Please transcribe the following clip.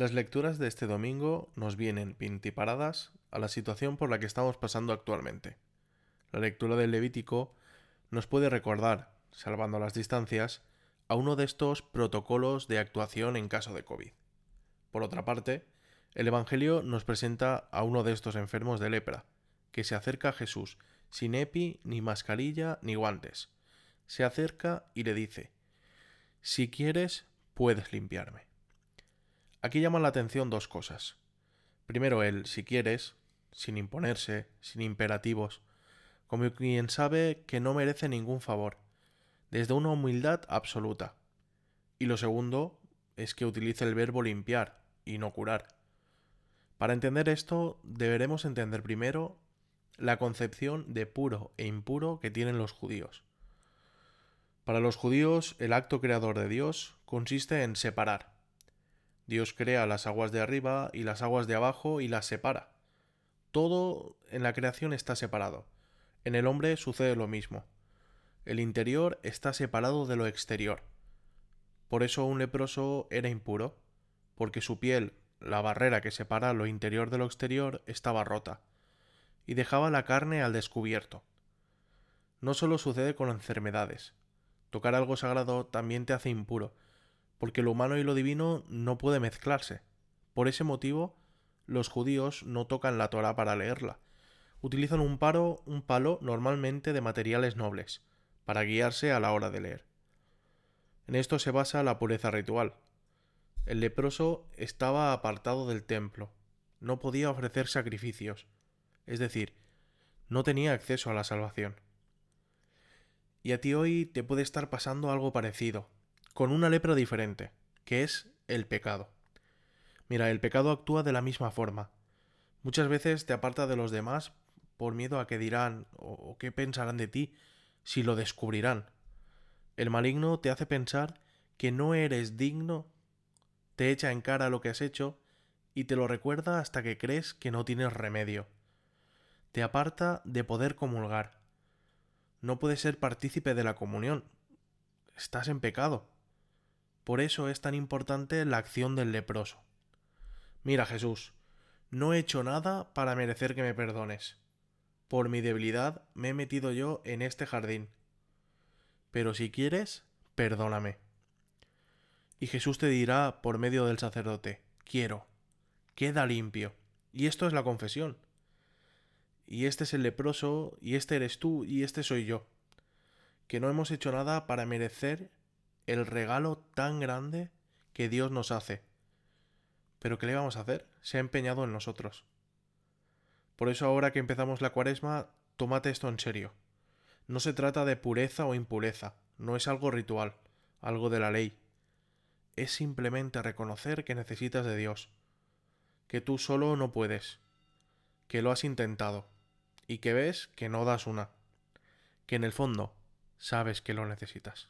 Las lecturas de este domingo nos vienen pintiparadas a la situación por la que estamos pasando actualmente. La lectura del Levítico nos puede recordar, salvando las distancias, a uno de estos protocolos de actuación en caso de COVID. Por otra parte, el Evangelio nos presenta a uno de estos enfermos de lepra, que se acerca a Jesús sin epi, ni mascarilla, ni guantes. Se acerca y le dice, Si quieres, puedes limpiarme. Aquí llaman la atención dos cosas. Primero el si quieres, sin imponerse, sin imperativos, como quien sabe que no merece ningún favor, desde una humildad absoluta. Y lo segundo es que utilice el verbo limpiar y no curar. Para entender esto deberemos entender primero la concepción de puro e impuro que tienen los judíos. Para los judíos el acto creador de Dios consiste en separar, Dios crea las aguas de arriba y las aguas de abajo y las separa. Todo en la creación está separado. En el hombre sucede lo mismo. El interior está separado de lo exterior. Por eso un leproso era impuro, porque su piel, la barrera que separa lo interior de lo exterior, estaba rota, y dejaba la carne al descubierto. No solo sucede con enfermedades. Tocar algo sagrado también te hace impuro, porque lo humano y lo divino no puede mezclarse. Por ese motivo, los judíos no tocan la Torah para leerla. Utilizan un paro, un palo normalmente de materiales nobles, para guiarse a la hora de leer. En esto se basa la pureza ritual. El leproso estaba apartado del templo, no podía ofrecer sacrificios, es decir, no tenía acceso a la salvación. Y a ti hoy te puede estar pasando algo parecido, con una lepra diferente, que es el pecado. Mira, el pecado actúa de la misma forma. Muchas veces te aparta de los demás por miedo a qué dirán o qué pensarán de ti si lo descubrirán. El maligno te hace pensar que no eres digno, te echa en cara lo que has hecho y te lo recuerda hasta que crees que no tienes remedio. Te aparta de poder comulgar. No puedes ser partícipe de la comunión. Estás en pecado. Por eso es tan importante la acción del leproso. Mira Jesús, no he hecho nada para merecer que me perdones. Por mi debilidad me he metido yo en este jardín. Pero si quieres, perdóname. Y Jesús te dirá por medio del sacerdote, quiero, queda limpio. Y esto es la confesión. Y este es el leproso, y este eres tú, y este soy yo. Que no hemos hecho nada para merecer el regalo tan grande que Dios nos hace. Pero ¿qué le vamos a hacer? Se ha empeñado en nosotros. Por eso ahora que empezamos la cuaresma, tómate esto en serio. No se trata de pureza o impureza, no es algo ritual, algo de la ley. Es simplemente reconocer que necesitas de Dios, que tú solo no puedes, que lo has intentado, y que ves que no das una, que en el fondo sabes que lo necesitas.